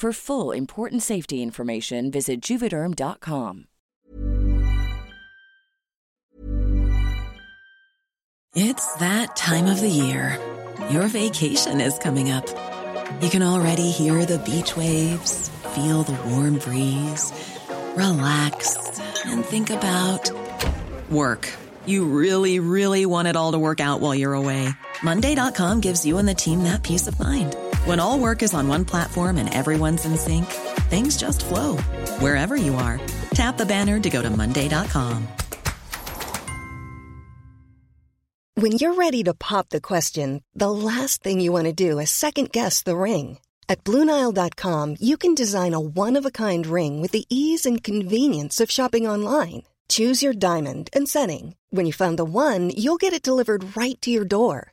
For full important safety information, visit juvederm.com. It's that time of the year. Your vacation is coming up. You can already hear the beach waves, feel the warm breeze, relax, and think about work. You really, really want it all to work out while you're away. Monday.com gives you and the team that peace of mind. When all work is on one platform and everyone's in sync, things just flow wherever you are. Tap the banner to go to Monday.com. When you're ready to pop the question, the last thing you want to do is second guess the ring. At Bluenile.com, you can design a one of a kind ring with the ease and convenience of shopping online. Choose your diamond and setting. When you find the one, you'll get it delivered right to your door.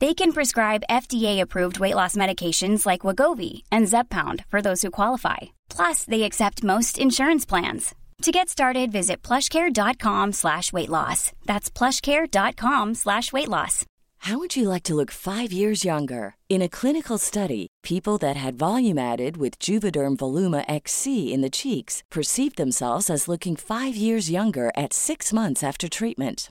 They can prescribe FDA-approved weight loss medications like Wagovi and Zepbound for those who qualify. Plus, they accept most insurance plans. To get started, visit plushcare.com slash weight loss. That's plushcare.com slash weight loss. How would you like to look five years younger? In a clinical study, people that had volume added with Juvederm Voluma XC in the cheeks perceived themselves as looking five years younger at six months after treatment.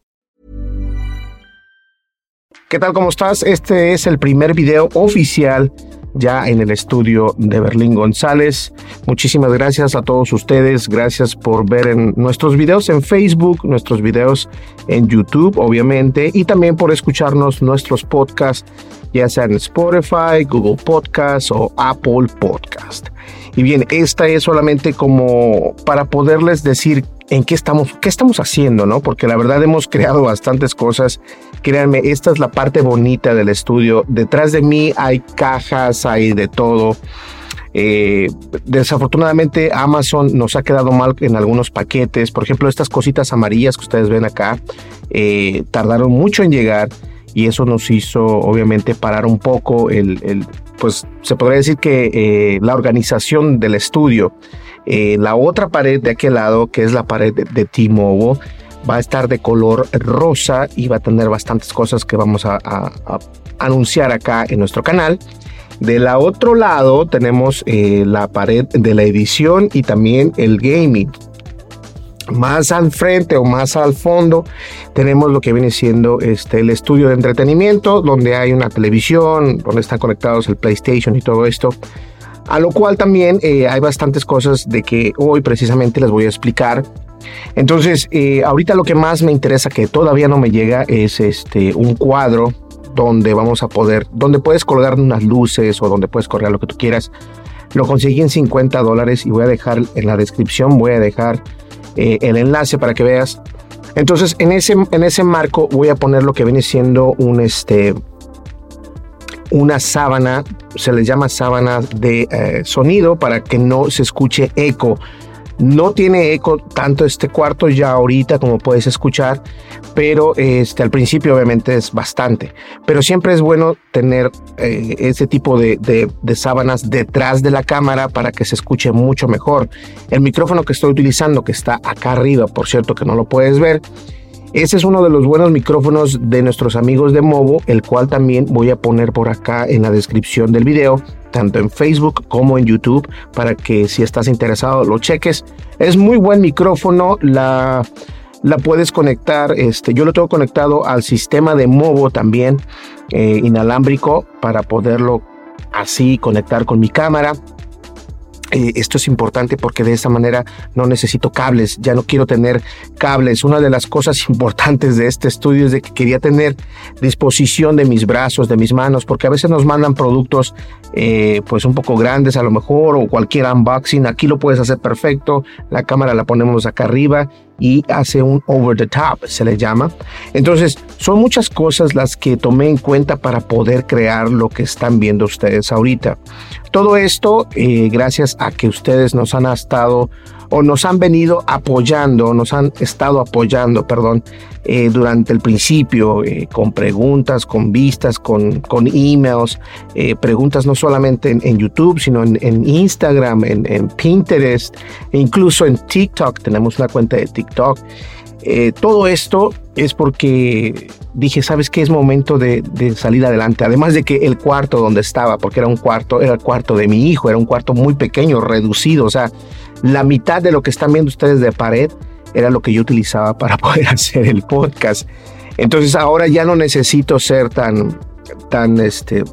¿Qué tal? ¿Cómo estás? Este es el primer video oficial ya en el estudio de Berlín González. Muchísimas gracias a todos ustedes. Gracias por ver en nuestros videos en Facebook, nuestros videos en YouTube, obviamente, y también por escucharnos nuestros podcasts, ya sea en Spotify, Google Podcasts o Apple Podcast. Y bien, esta es solamente como para poderles decir en qué estamos, qué estamos haciendo, ¿no? Porque la verdad hemos creado bastantes cosas. Créanme, esta es la parte bonita del estudio. Detrás de mí hay cajas, hay de todo. Eh, desafortunadamente Amazon nos ha quedado mal en algunos paquetes. Por ejemplo, estas cositas amarillas que ustedes ven acá eh, tardaron mucho en llegar y eso nos hizo obviamente parar un poco el, pues se podría decir que eh, la organización del estudio. La otra pared de aquel lado, que es la pared de, T-Mobile, va a estar de color rosa y va a tener bastantes cosas que vamos a anunciar acá en nuestro canal. De la otro lado tenemos eh, la pared de la edición y también el gaming. Más al frente o más al fondo tenemos lo que viene siendo este, el estudio de entretenimiento, donde hay una televisión, donde están conectados el PlayStation y todo esto. A lo cual también eh, hay bastantes cosas de que hoy precisamente les voy a explicar. Entonces, eh, ahorita lo que más me interesa que todavía no me llega es este, un cuadro donde vamos a poder, donde puedes colgar unas luces o donde puedes colgar lo que tú quieras. Lo conseguí en 50 dólares y voy a dejar en la descripción, voy a dejar eh, el enlace para que veas. Entonces, en ese, en ese marco voy a poner lo que viene siendo un, este, una sábana, se les llama sábana de eh, sonido para que no se escuche eco. No tiene eco tanto este cuarto ya ahorita como puedes escuchar, pero este, al principio obviamente es bastante. Pero siempre es bueno tener eh, ese tipo de, de, sábanas detrás de la cámara para que se escuche mucho mejor. El micrófono que estoy utilizando, que está acá arriba, por cierto que no lo puedes ver, ese es uno de los buenos micrófonos de nuestros amigos de Movo, el cual también voy a poner por acá en la descripción del video, tanto en Facebook como en YouTube, para que si estás interesado lo cheques. Es muy buen micrófono, la, la puedes conectar, este, yo lo tengo conectado al sistema de Movo también, eh, inalámbrico, para poderlo así conectar con mi cámara. Eh, esto es importante porque de esta manera no necesito cables, ya no quiero tener cables. Una de las cosas importantes de este estudio es de que quería tener disposición de mis brazos, de mis manos, porque a veces nos mandan productos eh, pues un poco grandes a lo mejor o cualquier unboxing. Aquí lo puedes hacer perfecto, la cámara la ponemos acá arriba y hace un over the top, se le llama. Entonces, son muchas cosas las que tomé en cuenta para poder crear lo que están viendo ustedes ahorita. Todo esto eh, gracias a que ustedes nos han estado o nos han venido apoyando, nos han estado apoyando, perdón, eh, durante el principio, eh, con preguntas, con vistas, con, con emails, preguntas no solamente en, YouTube, sino en, Instagram, en, Pinterest, e incluso en TikTok, tenemos una cuenta de TikTok. todo esto es porque dije, ¿sabes qué? Es momento de, de, salir adelante. Además de que el cuarto donde estaba, porque era un cuarto, era el cuarto de mi hijo, era un cuarto muy pequeño, reducido, o sea, la mitad de lo que están viendo ustedes de pared era lo que yo utilizaba para poder hacer el podcast. Entonces ahora ya no necesito ser tan, tan, este,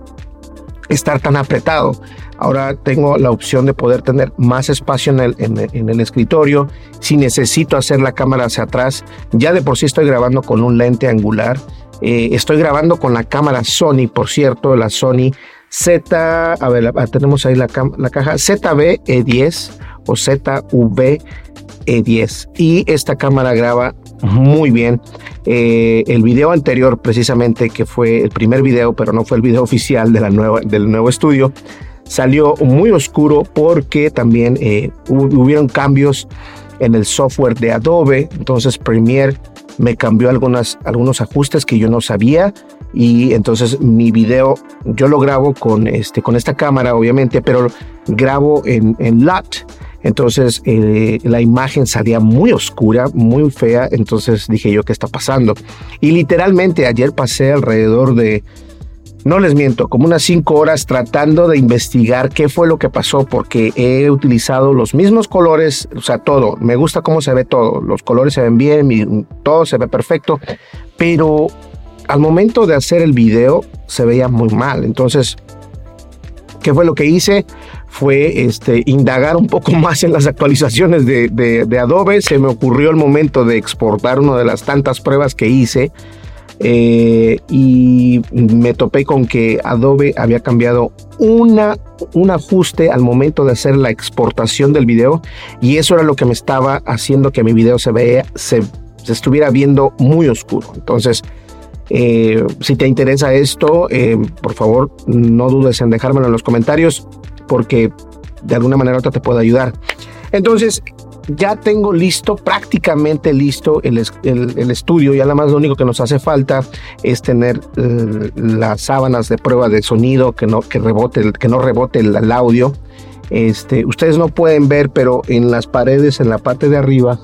estar tan apretado. Ahora tengo la opción de poder tener más espacio en el, en, el, escritorio. Si necesito hacer la cámara hacia atrás, ya de por sí estoy grabando con un lente angular. Eh, estoy grabando con la cámara Sony, por cierto, la Sony Z, a ver, tenemos ahí la, la caja ZB-E10 o ZV-E10. Y esta cámara graba muy bien. Eh, el video anterior, precisamente, que fue el primer video, pero no fue el video oficial de la nueva, del nuevo estudio, salió muy oscuro porque también eh, hubieron cambios en el software de Adobe. Entonces Premiere me cambió algunas, algunos ajustes que yo no sabía y entonces mi video yo lo grabo con, este, con esta cámara obviamente, pero grabo en, en LUT entonces eh, la imagen salía muy oscura, muy fea. Entonces dije yo, ¿qué está pasando? Y literalmente ayer pasé alrededor de, no les miento, como unas cinco horas tratando de investigar qué fue lo que pasó porque he utilizado los mismos colores, o sea, todo. Me gusta cómo se ve todo. Los colores se ven bien, todo se ve perfecto. Pero al momento de hacer el video se veía muy mal. Entonces, ¿qué fue lo que hice? Fue este, indagar un poco más en las actualizaciones de, Adobe. Se me ocurrió el momento de exportar una de las tantas pruebas que hice eh, y me topé con que Adobe había cambiado una, un ajuste al momento de hacer la exportación del video y eso era lo que me estaba haciendo que mi video se vea, se, estuviera viendo muy oscuro. Entonces, eh, si te interesa esto, eh, por favor, no dudes en dejármelo en los comentarios porque de alguna manera otra te puedo ayudar. Entonces, ya tengo listo, prácticamente listo el, estudio. Ya nada más lo único que nos hace falta es tener eh, las sábanas de prueba de sonido que no, que rebote, que no rebote el, audio. Este, ustedes no pueden ver, pero en las paredes, en la parte de arriba,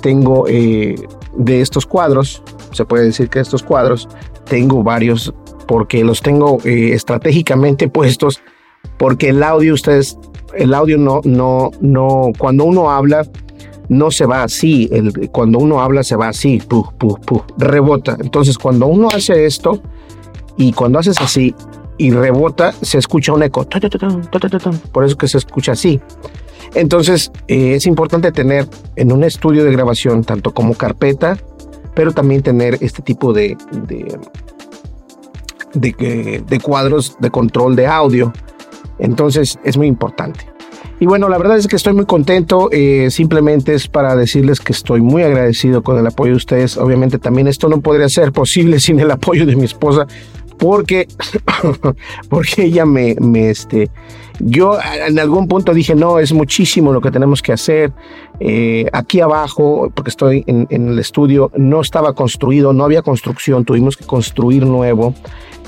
tengo eh, de estos cuadros, se puede decir que estos cuadros, tengo varios porque los tengo eh, estratégicamente puestos porque el audio ustedes el audio no, no, no, cuando uno habla, no se va así. El, cuando uno habla, se va así, puh, puh, puh, rebota. Entonces, cuando uno hace esto y cuando haces así y rebota, se escucha un eco. Por eso que se escucha así. Entonces, eh, es importante tener en un estudio de grabación, tanto como carpeta, pero también tener este tipo de, de, de, de cuadros de control de audio entonces es muy importante. Y bueno, la verdad es que estoy muy contento. Eh, simplemente es para decirles que estoy muy agradecido con el apoyo de ustedes. Obviamente también esto no podría ser posible sin el apoyo de mi esposa, porque, porque ella me, me, este, yo en algún punto dije, no, es muchísimo lo que tenemos que hacer. Eh, aquí abajo, porque estoy en, el estudio, no estaba construido, no había construcción, tuvimos que construir nuevo.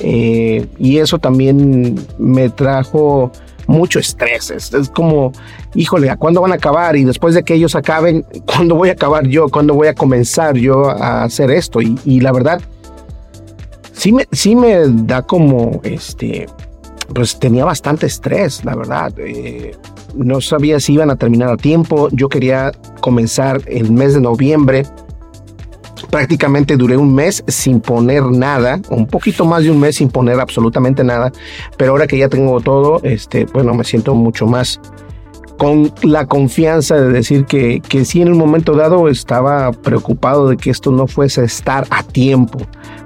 Eh, y eso también me trajo mucho estrés. Es, como, híjole, ¿a cuándo van a acabar? Y después de que ellos acaben, ¿cuándo voy a acabar yo? ¿Cuándo voy a comenzar yo a hacer esto? Y, la verdad, sí me, sí me da como, este, pues tenía bastante estrés, la verdad. Eh, no sabía si iban a terminar a tiempo. Yo quería comenzar el mes de noviembre prácticamente duré un mes sin poner nada, un poquito más de un mes sin poner absolutamente nada, pero ahora que ya tengo todo, este, bueno, me siento mucho más con la confianza de decir que, que sí en un momento dado estaba preocupado de que esto no fuese estar a tiempo,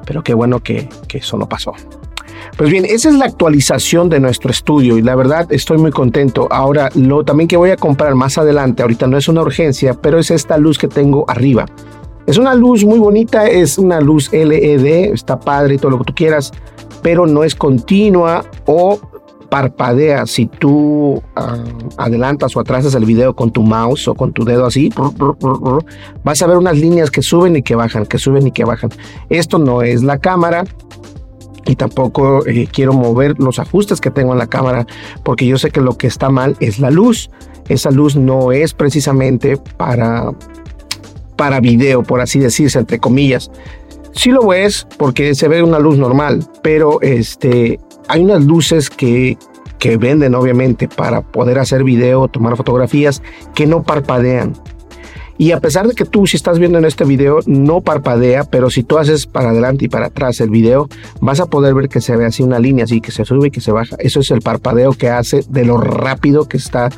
pero qué bueno que, que eso no pasó. Pues bien, esa es la actualización de nuestro estudio y la verdad estoy muy contento. Ahora, lo también que voy a comprar más adelante, ahorita no es una urgencia, pero es esta luz que tengo arriba. Es una luz muy bonita, es una luz LED, está padre todo lo que tú quieras, pero no es continua o parpadea. Si tú ah, adelantas o atrasas el video con tu mouse o con tu dedo así, vas a ver unas líneas que suben y que bajan, que suben y que bajan. Esto no es la cámara, y tampoco eh, quiero mover los ajustes que tengo en la cámara porque yo sé que lo que está mal es la luz. Esa luz no es precisamente para para video, por así decirse, entre comillas. Sí lo es porque se ve una luz normal, pero este, hay unas luces que, que venden obviamente para poder hacer video, tomar fotografías, que no parpadean. Y a pesar de que tú si estás viendo en este video no parpadea, pero si tú haces para adelante y para atrás el video, vas a poder ver que se ve así una línea, así que se sube y que se baja. Eso es el parpadeo que hace de lo rápido que está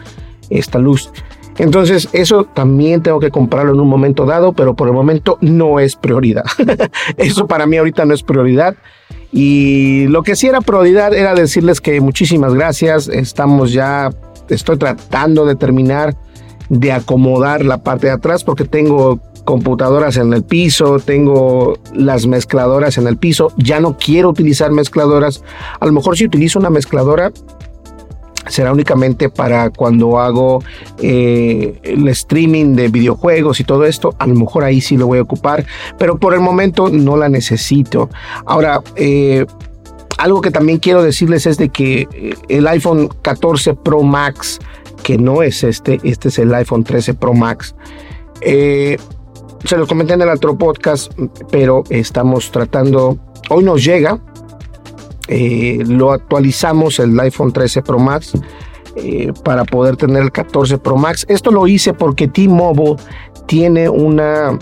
esta luz. Entonces, eso también tengo que comprarlo en un momento dado, pero por el momento no es prioridad. eso para mí ahorita no es prioridad. Y lo que sí era prioridad era decirles que muchísimas gracias. Estamos ya, estoy tratando de terminar de acomodar la parte de atrás porque tengo computadoras en el piso, tengo las mezcladoras en el piso, ya no quiero utilizar mezcladoras. A lo mejor si utilizo una mezcladora será únicamente para cuando hago eh, el streaming de videojuegos y todo esto. A lo mejor ahí sí lo voy a ocupar, pero por el momento no la necesito. Ahora, eh, algo que también quiero decirles es de que eh, el iPhone 14 Pro Max, que no es este, este es el iPhone 13 Pro Max. se lo comenté en el otro podcast, pero estamos tratando, hoy nos llega, eh, lo actualizamos el iPhone 13 Pro Max eh, para poder tener el 14 Pro Max. Esto lo hice porque T-Mobile tiene una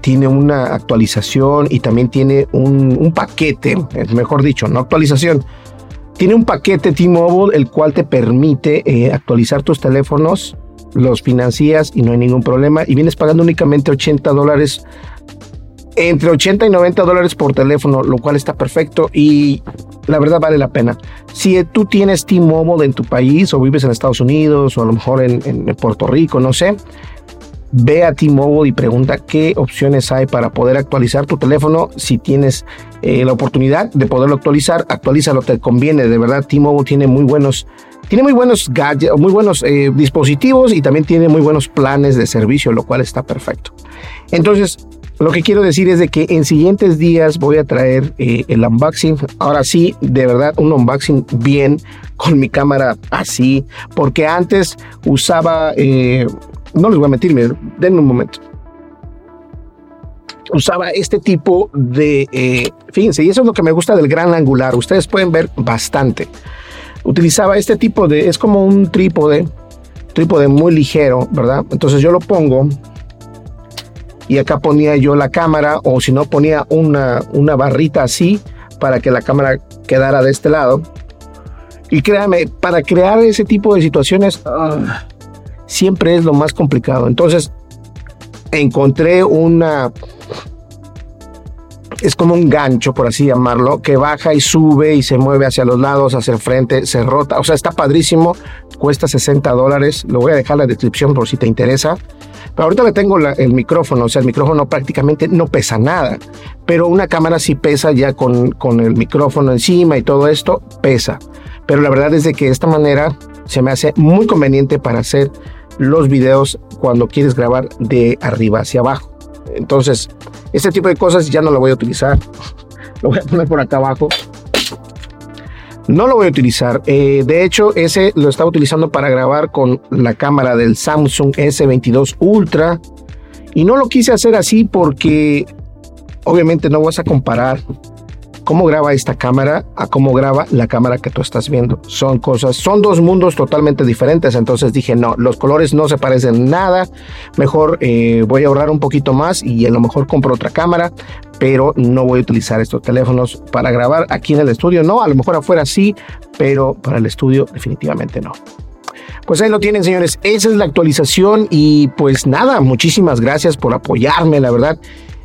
tiene una actualización y también tiene un, paquete, mejor dicho, no actualización. Tiene un paquete T-Mobile el cual te permite eh, actualizar tus teléfonos, los financias y no hay ningún problema y vienes pagando únicamente 80 dólares entre 80 y 90 dólares por teléfono, lo cual está perfecto y la verdad vale la pena. Si tú tienes T-Mobile en tu país o vives en Estados Unidos o a lo mejor en, Puerto Rico, no sé, ve a T-Mobile y pregunta qué opciones hay para poder actualizar tu teléfono. Si tienes eh, la oportunidad de poderlo actualizar, actualízalo, te conviene. De verdad, T-Mobile tiene muy buenos, tiene muy buenos gadgets, muy buenos eh, dispositivos y también tiene muy buenos planes de servicio, lo cual está perfecto. Entonces, lo que quiero decir es de que en siguientes días voy a traer eh, el unboxing. Ahora sí, de verdad, un unboxing bien con mi cámara así, porque antes usaba no les voy a mentir, denme un momento. Usaba este tipo de, eh, fíjense, y eso es lo que me gusta del gran angular. Ustedes pueden ver bastante. Utilizaba este tipo de, es como un trípode, trípode muy ligero, ¿verdad? Entonces yo lo pongo y acá ponía yo la cámara o si no ponía una, una barrita así para que la cámara quedara de este lado. Y créanme, para crear ese tipo de situaciones, ah, siempre es lo más complicado. Entonces, encontré una... Es como un gancho, por así llamarlo, que baja y sube y se mueve hacia los lados, hacia el frente, se rota. O sea, está padrísimo. Cuesta 60 dólares. Lo voy a dejar en la descripción por si te interesa. Pero ahorita le tengo el micrófono, o sea, el micrófono prácticamente no pesa nada, pero una cámara sí pesa ya con, con el micrófono encima y todo esto, pesa. Pero la verdad es de que de esta manera se me hace muy conveniente para hacer los videos cuando quieres grabar de arriba hacia abajo. Entonces, este tipo de cosas ya no lo voy a utilizar. Lo voy a poner por acá abajo. No lo voy a utilizar. Eh, de hecho, ese lo estaba utilizando para grabar con la cámara del Samsung S22 Ultra. Y no lo quise hacer así porque obviamente no vas a comparar cómo graba esta cámara a cómo graba la cámara que tú estás viendo. Son cosas, son dos mundos totalmente diferentes. Entonces dije, no, los colores no se parecen nada. Mejor eh, voy a ahorrar un poquito más y a lo mejor compro otra cámara, pero no voy a utilizar estos teléfonos para grabar aquí en el estudio. No, a lo mejor afuera sí, pero para el estudio definitivamente no. Pues ahí lo tienen, señores. Esa es la actualización y pues nada, muchísimas gracias por apoyarme, la verdad.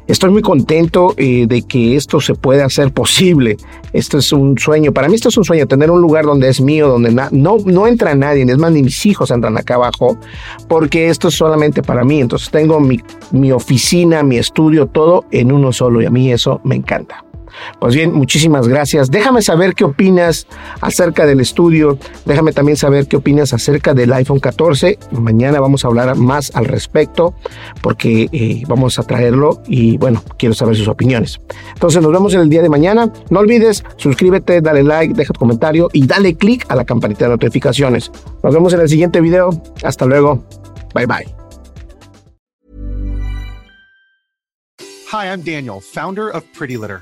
Estoy muy contento eh, de que esto se pueda hacer posible. Esto es un sueño. Para mí esto es un sueño, tener un lugar donde es mío, donde no, no entra nadie, es más, ni mis hijos entran acá abajo, porque esto es solamente para mí. Entonces tengo mi, mi oficina, mi estudio, todo en uno solo y a mí eso me encanta. Pues bien, muchísimas gracias. Déjame saber qué opinas acerca del estudio. Déjame también saber qué opinas acerca del iPhone 14. Mañana vamos a hablar más al respecto porque eh, vamos a traerlo y bueno, quiero saber sus opiniones. Entonces nos vemos en el día de mañana. No olvides, suscríbete, dale like, deja tu comentario y dale click a la campanita de notificaciones. Nos vemos en el siguiente video. Hasta luego. Bye bye. Hi, I'm Daniel, founder of Pretty Litter.